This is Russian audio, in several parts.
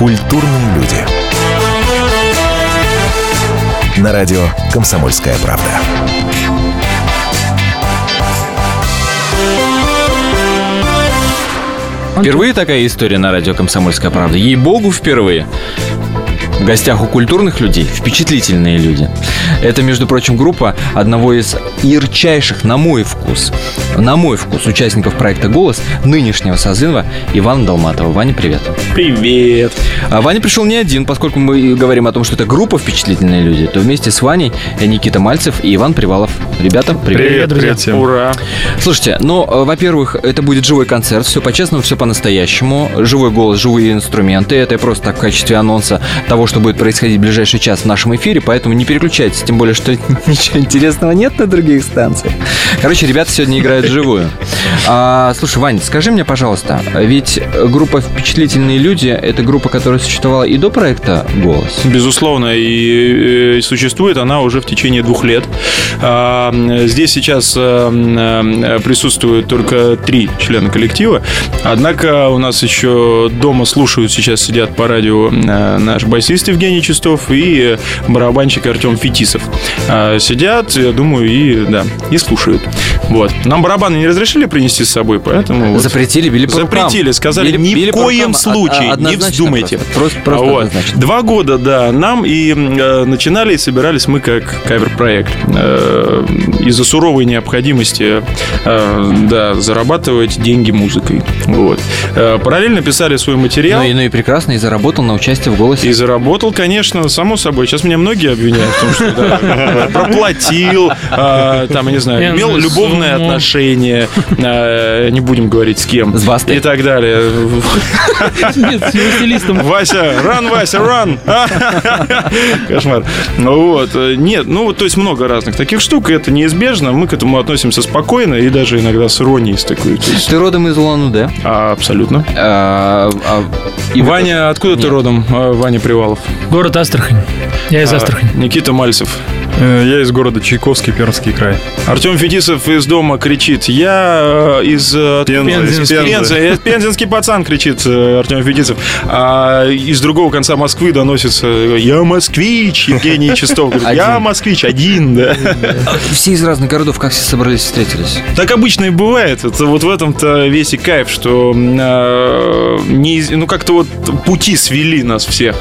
Культурные люди. На радио «Комсомольская правда». Впервые такая история на радио «Комсомольская правда». Ей-богу, впервые. В гостях у культурных людей впечатлительные люди. Это, между прочим, группа одного из ярчайших, на мой вкус, на мой вкус, участников проекта «Голос» нынешнего созыва Ивана Долматова. Ваня, привет. Привет. А Ваня пришел не один, поскольку мы говорим о том, что это группа впечатлительные люди, то вместе с Ваней Никита Мальцев и Иван Привалов. Ребята, привет. Привет, друзья. всем. Ура. Слушайте, ну, э, во-первых, это будет живой концерт, все по-честному, все по-настоящему. Живой голос, живые инструменты. Это просто так в качестве анонса того, что будет происходить в ближайший час в нашем эфире, поэтому не переключайтесь, тем более, что ничего интересного нет на других станциях. Короче, ребята сегодня играют живую. А, слушай, Вань, скажи мне, пожалуйста, ведь группа «Впечатлительные люди» — это группа, которая существовала и до проекта «Голос». Безусловно, и, э, существует она уже в течение двух лет. А, Здесь сейчас э, присутствуют только три члена коллектива. Однако у нас еще дома слушают, сейчас сидят по радио наш басист Евгений Чистов и барабанщик Артем Фетисов. А, Сидят, я думаю, и да, и слушают. Вот. Нам барабаны не разрешили принести с собой, поэтому... вот. Запретили, били по рукам. Запретили, сказали, Били- ни били в коем рукам. случае, А- не однозначно вздумайте. Просто, просто, просто Вот. однозначно. Два года, да, нам и э, начинали и собирались мы как кавер-проект. Э, из-за суровой необходимости э, да, зарабатывать деньги музыкой. Вот. Э, параллельно писали свой материал. Ну и, ну и прекрасно, и заработал на участие в «Голосе». И заработал, конечно, само собой. Сейчас меня многие обвиняют в том, что да, проплатил, а, там, я не знаю, имел Энную любовное сумму. отношение, а, не будем говорить с кем. С Бастой. И так далее. Нет, с стилистом. Вася, ран, Вася, ран! Кошмар. Ну Вот. Нет, ну, вот, то есть много разных таких штук, и это неизбежно. Мы к этому относимся спокойно и даже иногда с иронией с такой. есть, Ты родом из Улан-Удэ. а, абсолютно. А, а, И Ваня, откуда ты родом? А, Ваня Привалов. Город Астрахань. Я из А, Астрахани. Никита Мальцев. Э, Я из города Чайковский, Пермский край. Артем Фетисов из дома кричит. Я э, из э, Пензы, из Пензы. Пензенский пацан кричит Артем Фетисов. А из другого конца Москвы доносится Я москвич, Евгений Чистов. Говорит, Я москвич, один, да. все из разных городов, как все собрались, встретились? Так обычно и бывает. Это вот в этом-то весь и кайф, что не, ну как-то вот пути свели нас всех.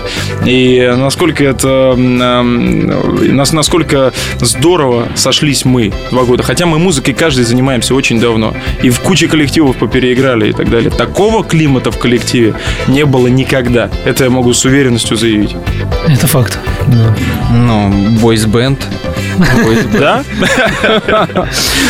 И насколько это, нас, насколько здорово сошлись мы два года. Хотя мы музыкой каждый занимаемся очень давно. И в куче коллективов попереиграли и так далее. Такого климата в коллективе не было никогда. Это я могу с уверенностью заявить. Это факт. Ну, бойс-бенд. Да?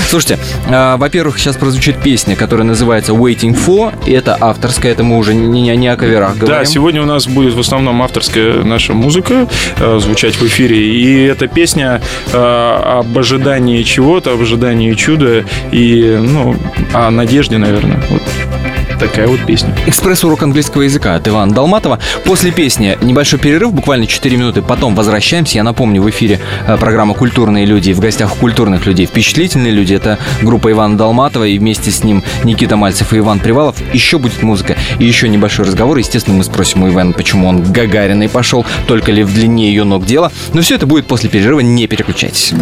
Слушайте, а, во-первых, сейчас прозвучит песня, которая называется Waiting For. И это авторская, это мы уже не, не- не о каверах говорим. Да, сегодня у нас будет в основном авторская наша музыка э, звучать в эфире. И эта песня э, об ожидании чего-то, об ожидании чуда и, ну, о надежде, наверное. Вот такая вот песня. Экспресс-урок английского языка от Ивана Долматова. После песни небольшой перерыв, буквально 4 минуты, потом возвращаемся. Я напомню, в эфире э, программа «Культурные люди». В гостях у культурных людей впечатлительные люди. Это группа Ивана Долматова и вместе с ним Никита Мальцев и Иван Привалов. Еще будет музыка и еще небольшой разговор. Естественно, мы спросим у Ивана, почему он Гагариной пошел, только ли в длине ее ног дело. Но все это будет после перерыва, не переключайтесь.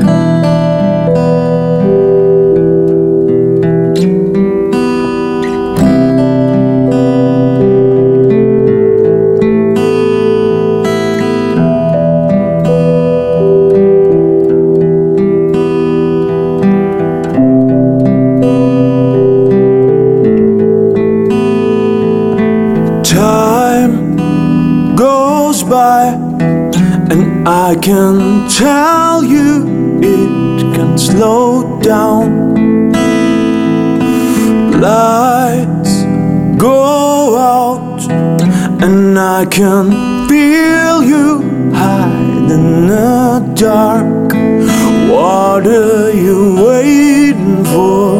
Can tell you it can slow down. Lights go out, and I can feel you hide in the dark. What are you waiting for?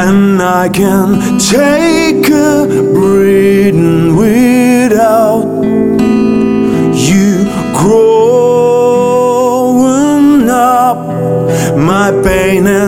And I can take a breathing without you growing up. My pain and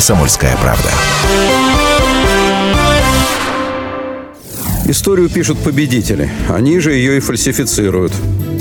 «Комсомольская правда». Историю пишут победители. Они же ее и фальсифицируют.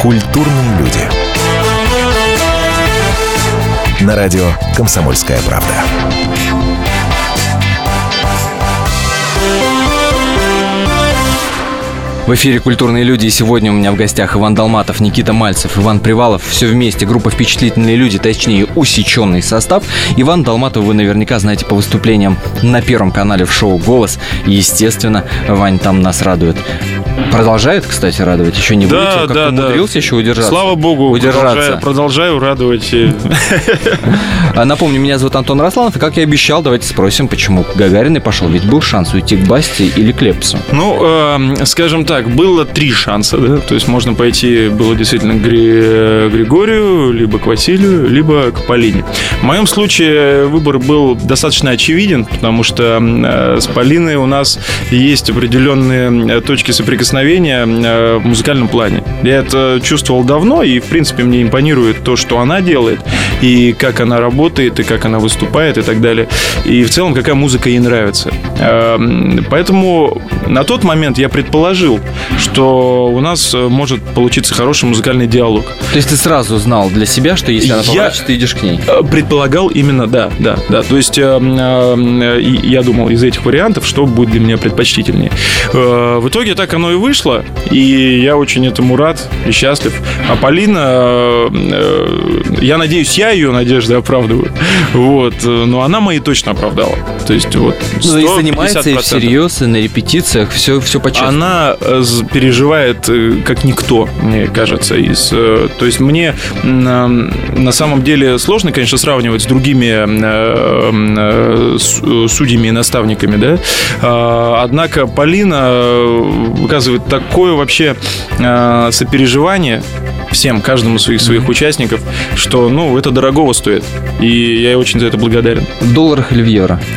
Культурные люди. На радио «Комсомольская правда». В эфире «Культурные люди» и сегодня у меня в гостях Иван Долматов, Никита Мальцев, Иван Привалов. Все вместе, группа «Впечатлительные люди», точнее усеченный состав. Иван Долматов вы наверняка знаете по выступлениям на Первом канале в шоу «Голос». И, естественно, Вань там нас радует. Продолжает, кстати, радовать? Еще не Да, вылетел? Как-то да, да. умудрился еще удержаться? Слава богу, Удержаться. продолжаю, продолжаю радовать. А, Напомню, меня зовут Антон Росланов, и как я обещал, давайте спросим, почему Гагарин и пошел. Ведь был шанс уйти к Басте или Клепсу. Ну, эм, скажем так, было три шанса, да, то есть можно пойти было действительно к Гри- Григорию, либо к Василию, либо к Полине. В моем случае выбор был достаточно очевиден, потому что э, с Полиной у нас есть определенные э, точки соприкосновения э, в музыкальном плане. Я это чувствовал давно, и, в принципе, мне импонирует то, что она делает, и как она работает, и как она выступает, и так далее. И в целом, какая музыка ей нравится. Эм, Поэтому на тот момент я предположил, что у нас э, может получиться хороший музыкальный диалог. То есть ты сразу знал для себя, что если она поворачивается, ты идешь к ней. Э, Предполагал именно, да, да, да. То есть э, э, и я думал из этих вариантов, что будет для меня предпочтительнее. В итоге так оно и вышло, и я очень этому рад и счастлив. А Полина, э, э, я надеюсь, я ее надежды оправдываю. Вот. э, Но она мои точно оправдала. То есть вот Ну, и занимается и 150%. всерьез, и на репетициях, все, все по-честному. Она э, з- переживает как никто, мне кажется. Из, то есть мне на самом деле сложно, конечно, сравнивать с другими с- судьями и наставниками, да. А, Однако Полина э, выказывает такое вообще э, сопереживание всем, каждому своих своих участников, что, ну, это дорогого стоит. И я очень за это благодарен. В долларах или в евро?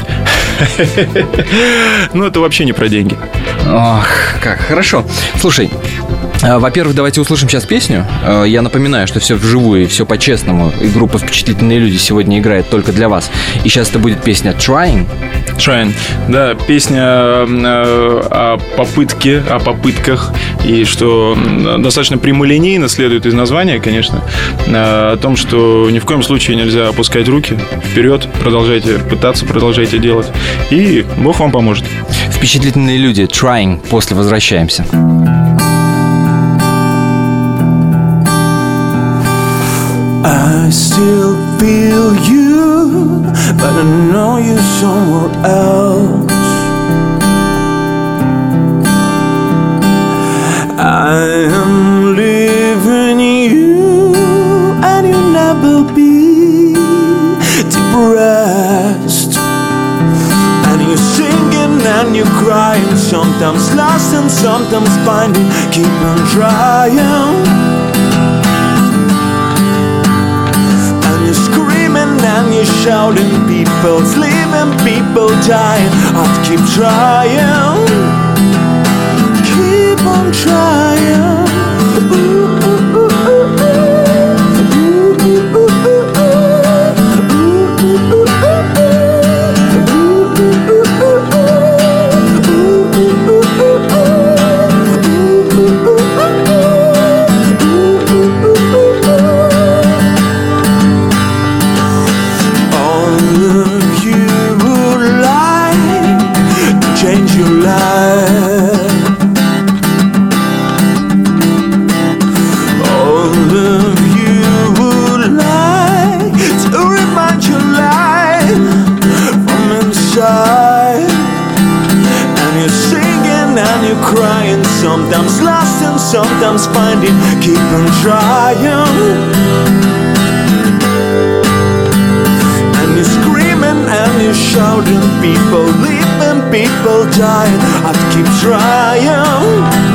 Ну, это вообще не про деньги. Ох, как хорошо. Слушай, во-первых, давайте услышим сейчас песню. А, Я напоминаю, что все вживую и все по-честному. И группа «Впечатлительные люди» сегодня играет только для вас. И сейчас это будет песня «Trying». Trying. Да, песня э, о попытке, о попытках, и что достаточно прямолинейно следует из названия, конечно, э, о том, что ни в коем случае нельзя опускать руки вперед, продолжайте пытаться, продолжайте делать, и Бог вам поможет. «Впечатлительные люди» «Trying». После возвращаемся. I still feel you, but I know you're somewhere else. I am leaving you, and you'll never be depressed. And you're singing and you're crying, sometimes lost and sometimes finding. Keep on trying. And you're shouting, people's leaving, people dying. I'll keep trying, keep on trying. Sometimes finding. Keep on trying. And you're screaming and you're shouting, people leaving, people dying. I keep trying,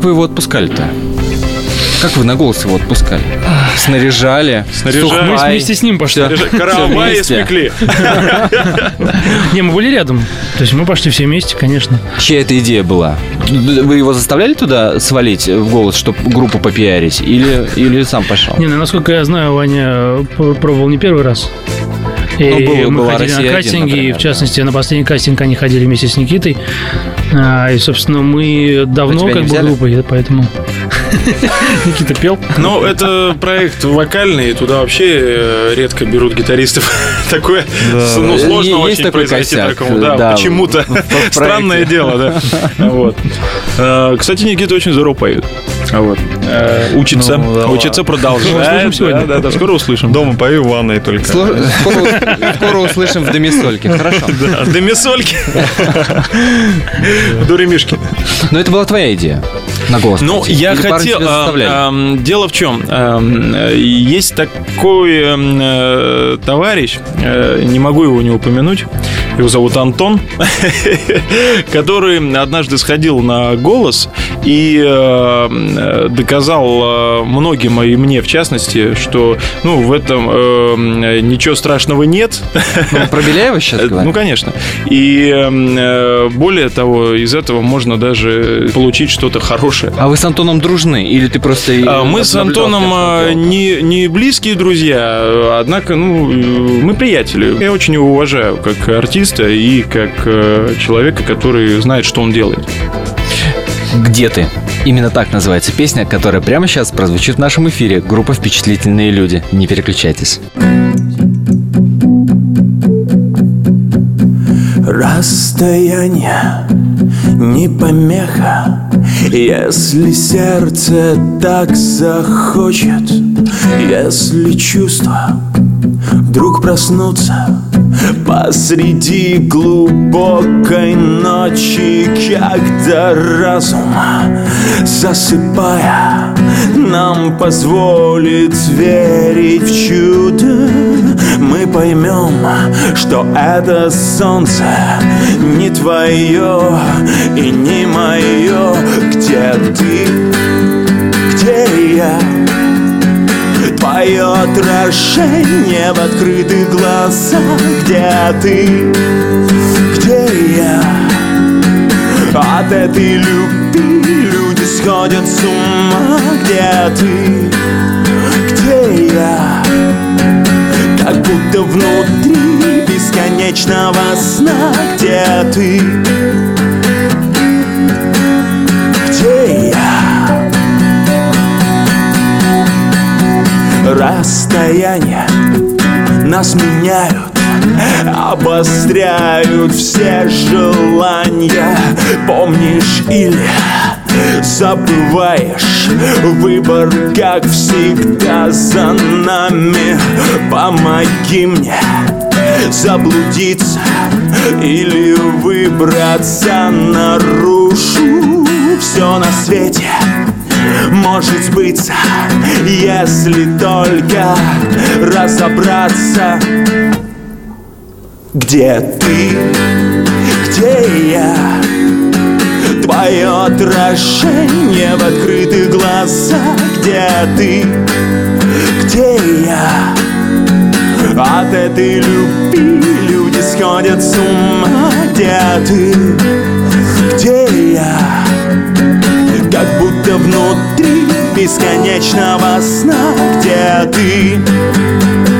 как вы его отпускали-то? Как вы на голос его отпускали? Снаряжали? Снаряжали. сухпай? Мы вместе с ним пошли. Каравай вместе. испекли. Не, мы были рядом. То есть мы пошли все вместе, конечно. Чья это идея была? Вы его заставляли туда свалить в голос, чтобы группу попиарить? Или, или сам пошел? Не, ну, насколько я знаю, Ваня э, пробовал не первый раз. И Ну, было- мы была ходили «Россия-1», на кастинги, и например, в частности, на последний кастинг они ходили вместе с Никитой. А, и, собственно, мы давно тебя как бы группой, и поэтому Никита пел. Ну, это проект вокальный, туда вообще э, редко берут гитаристов. Такое, ну, сложно очень произойти такому. Да, да, почему-то. Странное дело, да. Э, Кстати, Никита очень здорово поет. Вот. Э, Учится, Ну, да учится, продолжает. Да, да, да, скоро услышим. Дома пою в ванной только. Сло- Скоро, скоро услышим в Домисольке. Хорошо. Да, Демисольки. Дуремишки. Но это была твоя идея на голос. Ну, я Или хотел... а, а, Дело в чем? Э, Есть такой э, товарищ, э, не могу его не упомянуть, его зовут Антон, который однажды сходил на голос и э, э, доказал э, многим, и мне в частности, что ну, в этом э, ничего страшного нет. Ну, Про Беляева сейчас Ну, говорим? конечно. И э, более того, из этого можно даже получить что-то хорошее. А вы с Антоном дружны? Или ты просто... А, Мы с Антоном а, не, не близкие друзья, однако, ну, э, мы приятели. Я очень его уважаю как артиста и как э, человека, который знает, что он делает. «Где ты?» Именно так называется песня, которая прямо сейчас прозвучит в нашем эфире. Группа «Впечатлительные люди». Не переключайтесь. Расстояние не помеха Если сердце так захочет Если чувства вдруг проснутся Посреди глубокой ночи Когда разум, засыпая Нам позволит верить в чудо Мы поймем, что это солнце Не твое и не мое Где ты, где я Твое отражение в открытых глазах. Где ты, где я? От этой любви люди сходят с ума. Где ты, где я? Как будто внутри бесконечного сна. Где ты, Расстояния нас меняют Обостряют все желания. Помнишь или забываешь? Выбор, как всегда, за нами. Помоги мне заблудиться Или выбраться наружу. Все на свете может сбыться, если только разобраться, где ты, где я, твое отражение в открытых глазах, где ты, где я, от этой любви люди сходят с ума, где ты, где я как будто внутри бесконечного сна Где ты?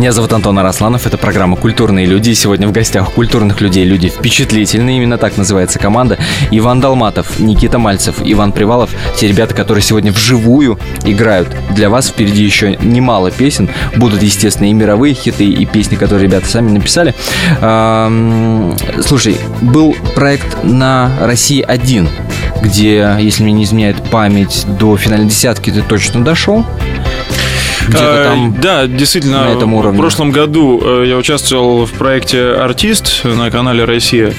Меня зовут Антон Арасланов, это программа «Культурные люди». И сегодня в гостях культурных людей люди впечатлительные, именно так называется команда. Иван Долматов, Никита Мальцев, Иван Привалов. Те ребята, которые сегодня вживую играют. Для вас впереди еще немало песен. Будут, естественно, и мировые хиты, и песни, которые ребята сами написали. Слушай, был проект на «России-1», где, если мне не изменяет память, до финальной десятки ты точно дошел. Где-то А, там Да, действительно, на этом уровне. в прошлом году э, я участвовал в проекте «Артист» на канале «Россия».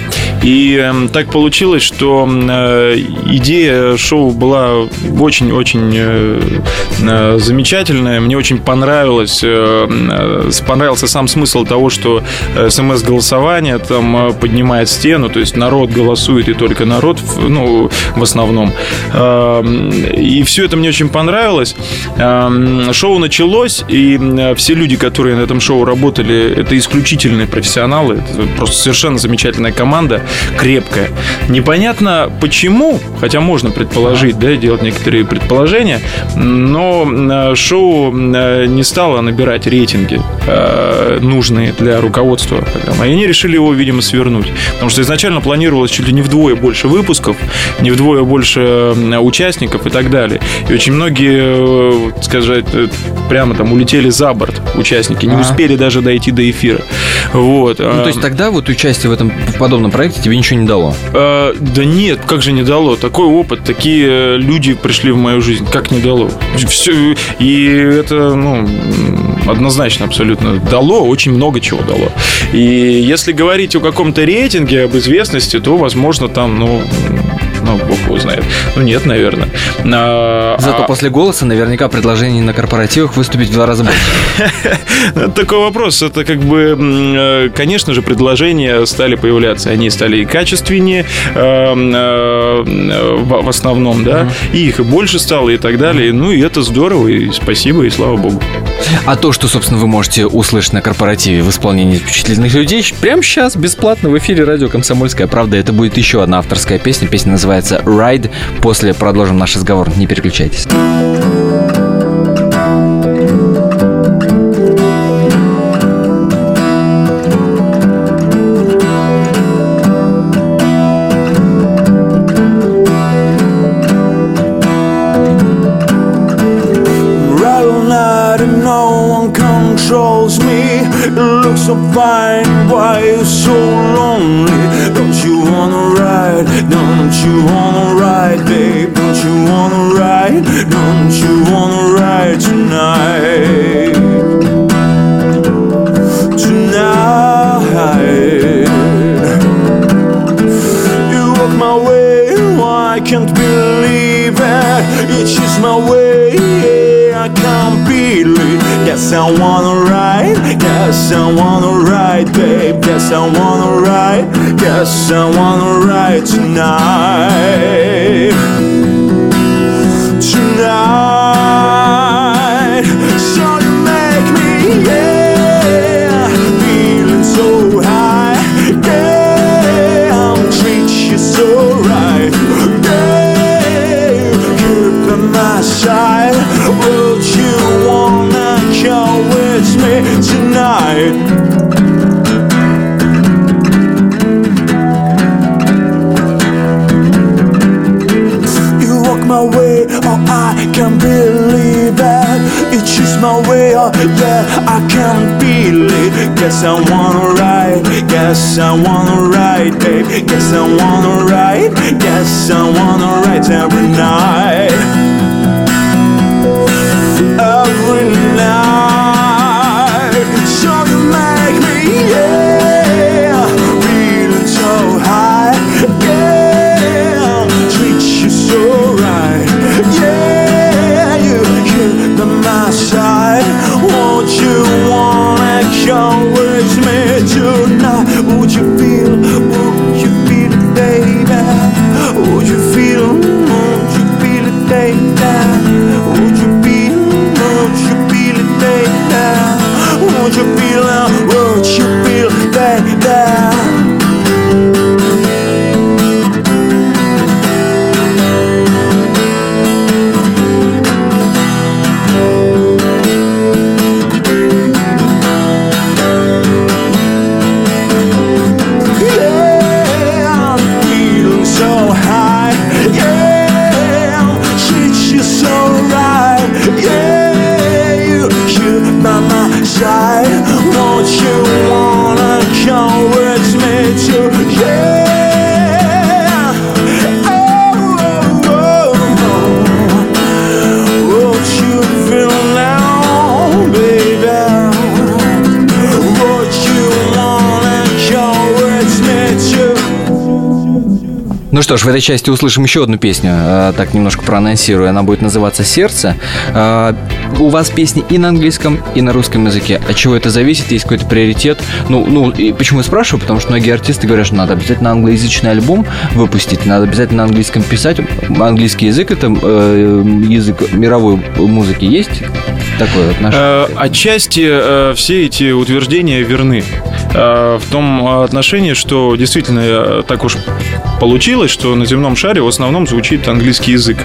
И эм, так получилось, что э, идея шоу была очень-очень э, э, замечательная. Мне очень понравилось, э, э, понравился сам смысл того, что СМС-голосование там э, поднимает стену, то есть народ голосует, и только народ, в- ну, в основном. И все это мне очень понравилось. Шоу началось, и э, все люди, которые на этом шоу работали, это исключительные профессионалы. Это просто совершенно замечательная команда, крепкая. Непонятно почему, хотя можно предположить, да, делать некоторые предположения, но шоу не стало набирать рейтинги э, нужные для руководства программы. И они решили его, видимо, свернуть. Потому что изначально планировалось чуть ли не вдвое больше выпусков, не вдвое больше участников и так далее. И очень многие, э, сказать, э, прямо там улетели за борт участники, не Ага. успели даже дойти до эфира. Вот. Ну, то есть тогда вот участие в этом в подобном проекте тебе ничего не дало. Э, да нет, как же не дало? Такой опыт, такие э, люди пришли в мою жизнь. Как не дало? Все, и это, ну, однозначно абсолютно дало, очень много чего дало. И если говорить о каком-то рейтинге, об известности, то, возможно, там, ну, его знает. Ну, нет, наверное. А, Зато а- после голоса наверняка предложений на корпоративах выступить в два раза больше. Это такой вопрос. Это как бы, э, конечно же, предложения стали появляться. Они стали и качественнее э, э, в основном, да, и их и больше стало и так далее. Ну, и это здорово, и спасибо, и слава богу. А то, что, собственно, вы можете услышать на корпоративе в исполнении впечатлительных людей, прямо сейчас, бесплатно, в эфире радио «Комсомольская правда». Это будет еще одна авторская песня. Песня называется «Ride». После продолжим наш разговор. Не переключайтесь. I wanna ride, guess I wanna ride, babe. Guess I wanna ride, guess I wanna ride tonight. Tonight, so you make me, yeah, walk my way, oh I can't believe it. It's just my way, oh yeah, I can't believe. Guess I wanna ride, guess I wanna ride, babe. Guess I wanna ride, guess I wanna ride every night, ж, в этой части услышим еще одну песню, э, так немножко проанонсирую. Она будет называться «Сердце». У вас песни и на английском, и на русском языке. От чего это зависит? Есть какой-то приоритет? Ну, ну и почему я спрашиваю? Потому что многие артисты говорят, что надо обязательно англоязычный альбом выпустить, надо обязательно на английском писать. Английский язык – это э, язык мировой музыки. Есть такое отношение? Э, Отчасти э, все эти утверждения верны. Э, В том отношении, что действительно э, так уж получилось, что на земном шаре в основном звучит английский язык.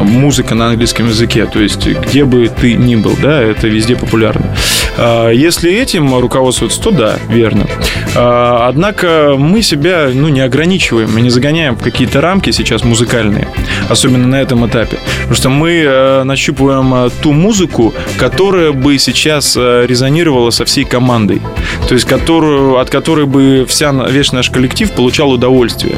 Музыка на английском языке. То есть, где бы ты ни был, да, это везде популярно. Э, Если этим руководствуются, то да, верно. Э, Однако мы себя ну, не ограничиваем, мы не загоняем в какие-то рамки сейчас музыкальные, особенно на этом этапе. Потому что мы э, нащупываем ту музыку, которая бы сейчас резонировала со всей командой. То есть, которую, от которой бы вся, весь наш коллектив получал удовольствие.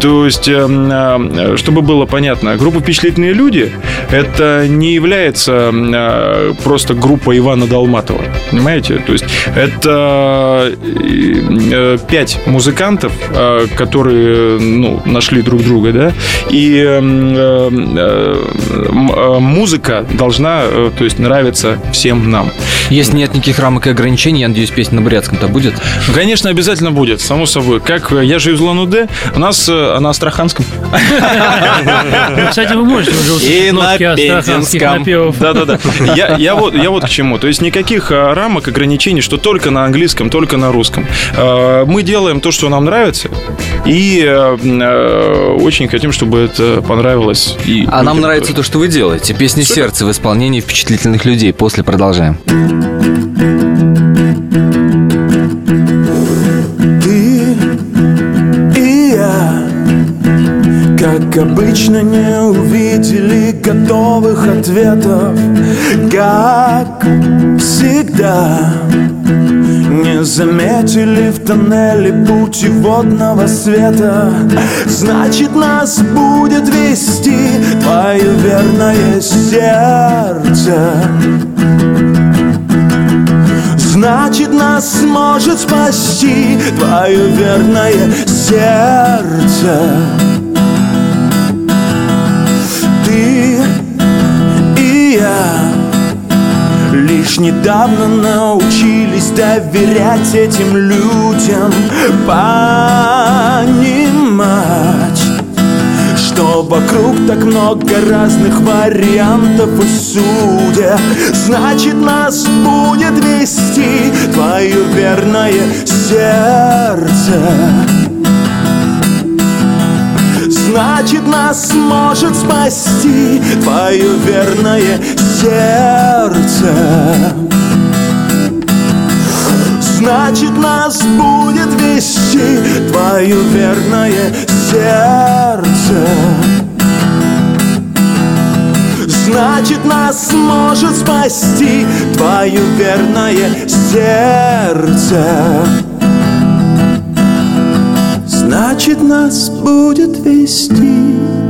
То есть, чтобы было понятно, группа «Впечатлительные люди» это не является э, просто группа Ивана Долматова. Понимаете? То есть, это э, пять музыкантов, э, которые ну, нашли друг друга, да, и э, э, э, музыка должна, э, то есть, нравиться всем нам. Если нет никаких рамок и ограничений, я надеюсь, песня на бурятском-то будет? Конечно, обязательно будет, само собой. Как э, я же из Улан-Удэ, у нас э, на Астраханском. Ну, Кстати, вы можете уже услышать И на нотки астраханских напевов. Да-да-да. Я, я, вот, я вот к чему. То есть никаких а, рамок, ограничений, что только на английском, только на русском. А, Мы делаем то, что нам нравится, и э, очень хотим, чтобы это понравилось. И А нам нравится тоже. то, что вы делаете. Песни Супер. сердца в исполнении впечатлительных людей. После продолжаем. Как обычно не увидели готовых ответов. Как всегда Не заметили в тоннеле путеводного света. Значит нас будет вести Твое верное сердце. Значит, нас сможет спасти Твое верное сердце Лишь недавно научились доверять этим людям Понимать что вокруг так много разных вариантов и судеб Значит нас будет вести твое верное сердце. Значит нас спасти твое верное сердце. Значит нас будет вести твое верное сердце. Значит нас может спасти твое верное сердце. Значит нас будет вести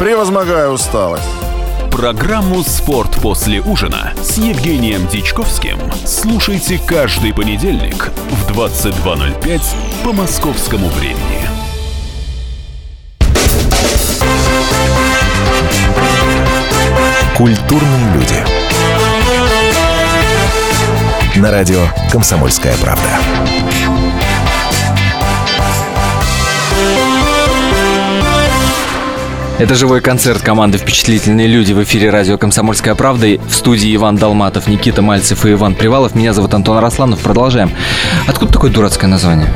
Превозмогая усталость. Программу «Спорт после ужина» с Евгением Дичковским слушайте каждый понедельник в 22.05 по московскому времени. Культурные люди. На радио «Комсомольская правда». Это живой концерт команды «Впечатлительные люди» в эфире радио «Комсомольская правда». В студии Иван Долматов, Никита Мальцев и Иван Привалов. Меня зовут Антон Арасланов. Продолжаем. Откуда такое дурацкое название?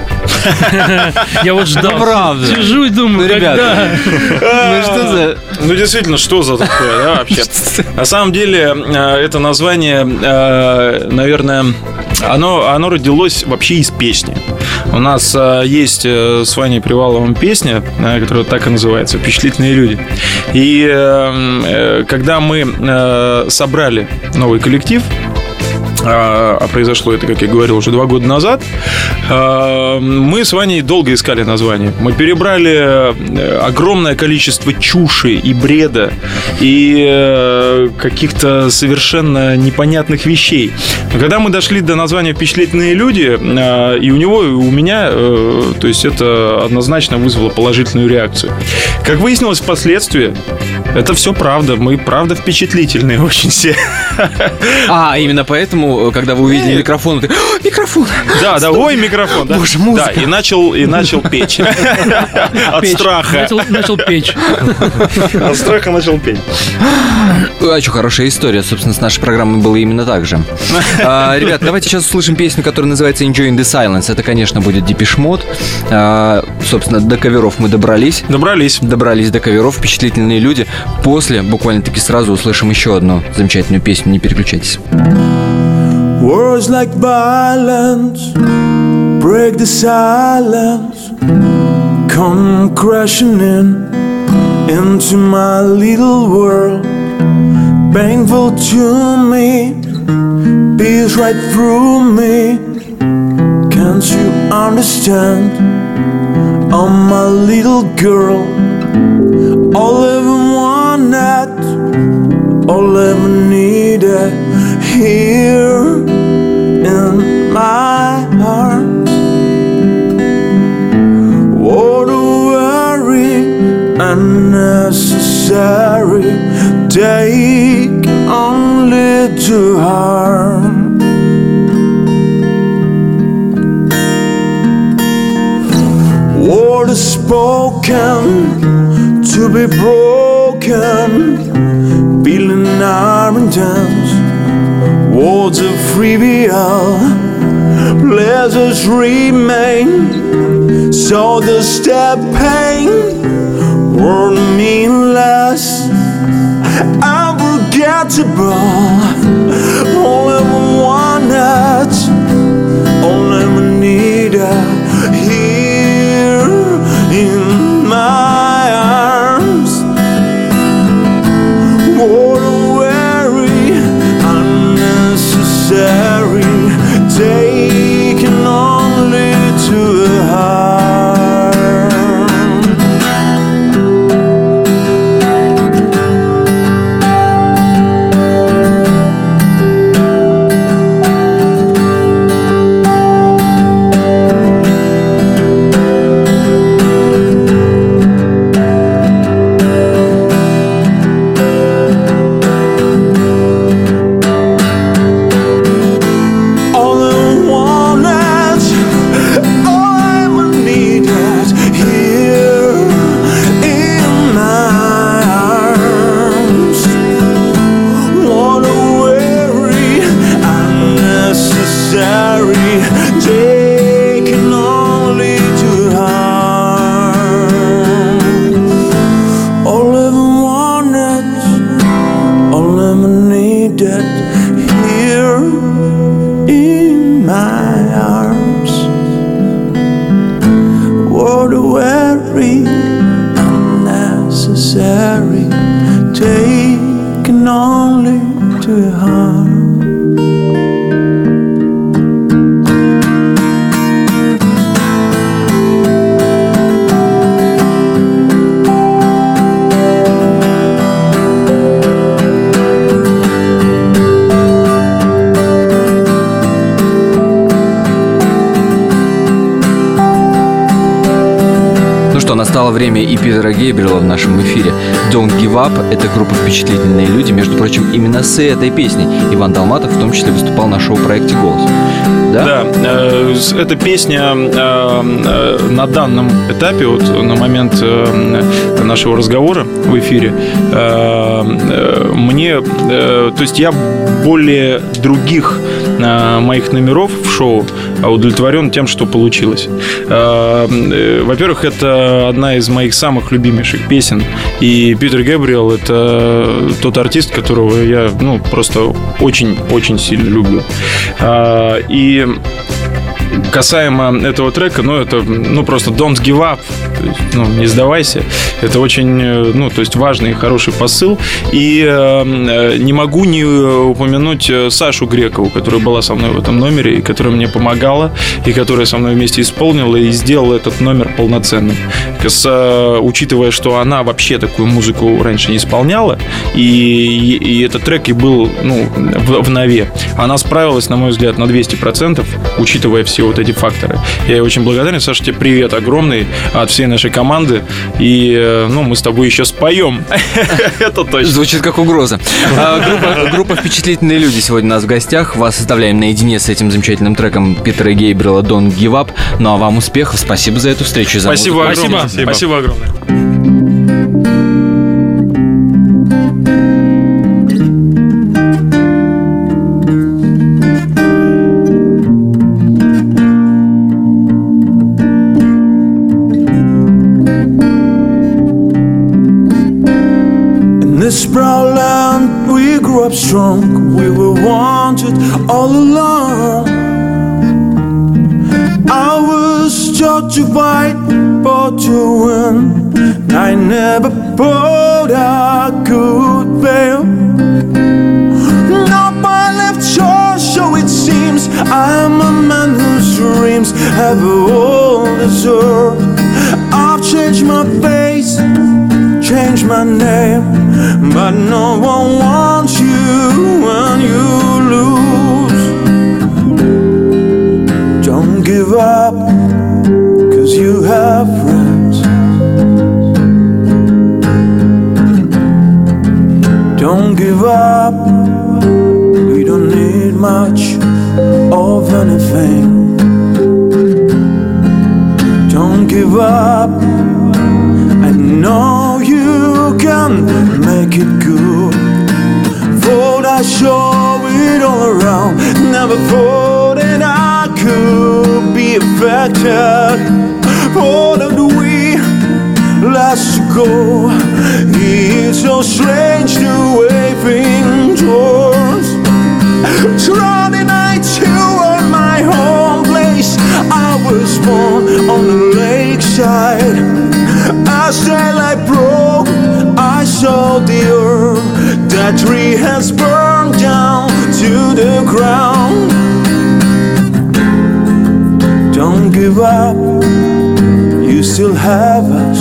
Я вот ждал. Ну, правда. Сижу и думаю, Ну, ребята. когда? Ну что за... Ну, действительно, что за такое, да, вообще? На самом деле, э, это название, э, наверное, оно, оно родилось вообще из песни. У нас э, есть с Ваней Приваловым песня, которая так и называется «Впечатлительные люди». И когда мы собрали новый коллектив, а а произошло это, как я говорил, уже два года назад. а, Мы с Ваней долго искали название. Мы перебрали э, огромное количество чуши и бреда и э, каких-то совершенно непонятных вещей. Когда мы дошли до названия «Впечатлительные люди», э, и у него, и у меня, э, то есть это однозначно вызвало положительную реакцию. Как выяснилось впоследствии, это все правда. Мы правда впечатлительные очень все. А, именно поэтому, когда вы увидели микрофон, ты... «О, Микрофон! Да, да, ой, микрофон. Да. Боже, музыка. Да, и начал, и начал печь. От страха. Начал, печь. От страха начал петь. А что, хорошая история. Собственно, с нашей программой было именно так же. А, ребят, давайте сейчас услышим песню, которая называется Enjoying the Silence. Это, конечно, будет Depeche Mode. А, собственно, до коверов мы добрались. Добрались. Добрались до коверов. Впечатлительные люди. После, буквально-таки сразу, услышим еще одну замечательную песню. Не переключайтесь. Words like violence break the silence, come crashing in into my little world. Painful to me, pierce right through me. Can't you understand? I'm my little girl. All ever wanted, all ever needed here in my arms. What a worry, unnecessary, take only to harm. Word is spoken to be broken, feeling our intense. Rewards are trivial, pleasures remain. So the step pain won't mean less. Unforgettable, all ever wanted. Up – это группа «Впечатлительные люди». Между прочим, именно с этой песней Иван Долматов в том числе выступал на шоу-проекте «Голос». Да? Да, э, эта песня э, э, на данном этапе, вот на момент э, нашего разговора в эфире, э, э, мне, э, то есть я более других моих номеров в шоу удовлетворен тем, что получилось. Э, э, Во-первых, это одна из моих самых любимейших песен, и Питер Гэбриэл это тот артист, которого я, ну, просто очень-очень сильно люблю. А, И касаемо этого трека, ну, это, ну, просто don't give up, ну, не сдавайся. Это очень, э, ну, то есть важный и хороший посыл. И э, э, не могу не упомянуть э, Сашу Грекову, которая была со мной в этом номере, и которая мне помогала, и которая со мной вместе исполнила и сделала этот номер полноценным. С, э, учитывая, что она вообще такую музыку раньше не исполняла, и, и, и этот трек и был, ну, в, в нове. Она справилась, на мой взгляд, на 200%, учитывая все вот эти факторы. Я ей очень благодарен. Саша, тебе привет огромный от всей нашей команды. И, э, ну, мы с тобой еще споем. Это точно. Звучит как угроза. А, группа, «Впечатлительные люди» сегодня у нас в гостях. Вас оставляем наедине с этим замечательным треком Питера Гейбрила «Don't Give Up». Ну а вам успехов. Спасибо за эту встречу. Спасибо огромное. Спасибо огромное. Don't give up. I know you can make it good. Thought I saw it all around. Never thought that I could be affected. What did we last go? It's so strange the way things was. Friday night, I was born on the lakeside. As daylight broke, I saw the earth. That tree has burned down to the ground. Don't give up, you still have us.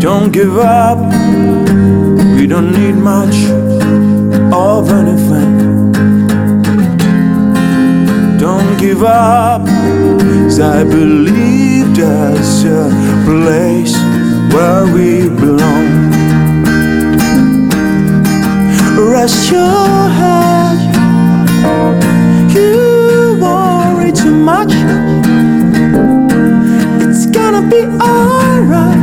Don't give up, we don't need much of anything. Give up, I believe there's a place where we belong. Rest your head, you worry too much. It's gonna be alright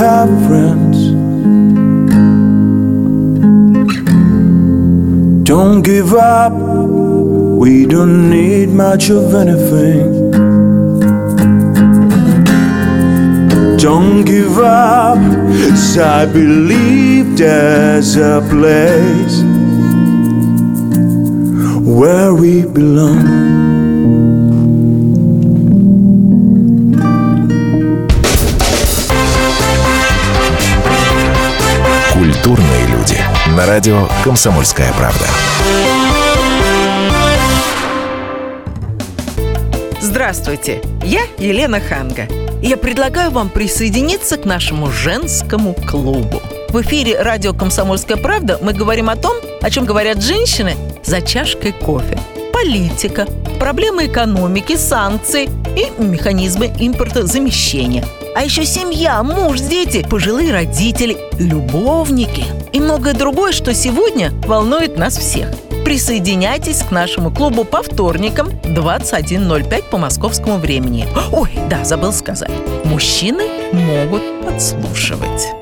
have friends. Don't give up, we don't need much of anything. Don't give up, 'cause I believe there's a place where we belong. На радио «Комсомольская правда». Здравствуйте, я Елена Ханга. Я предлагаю вам присоединиться к нашему женскому клубу. В эфире радио «Комсомольская правда» мы говорим о том, о чем говорят женщины за чашкой кофе. Политика, проблемы экономики, санкции и механизмы импортозамещения. А еще семья, муж, дети, пожилые родители, любовники и многое другое, что сегодня волнует нас всех. Присоединяйтесь к нашему клубу по вторникам 21.05 по московскому времени. Ой, да, забыл сказать. Мужчины могут подслушивать.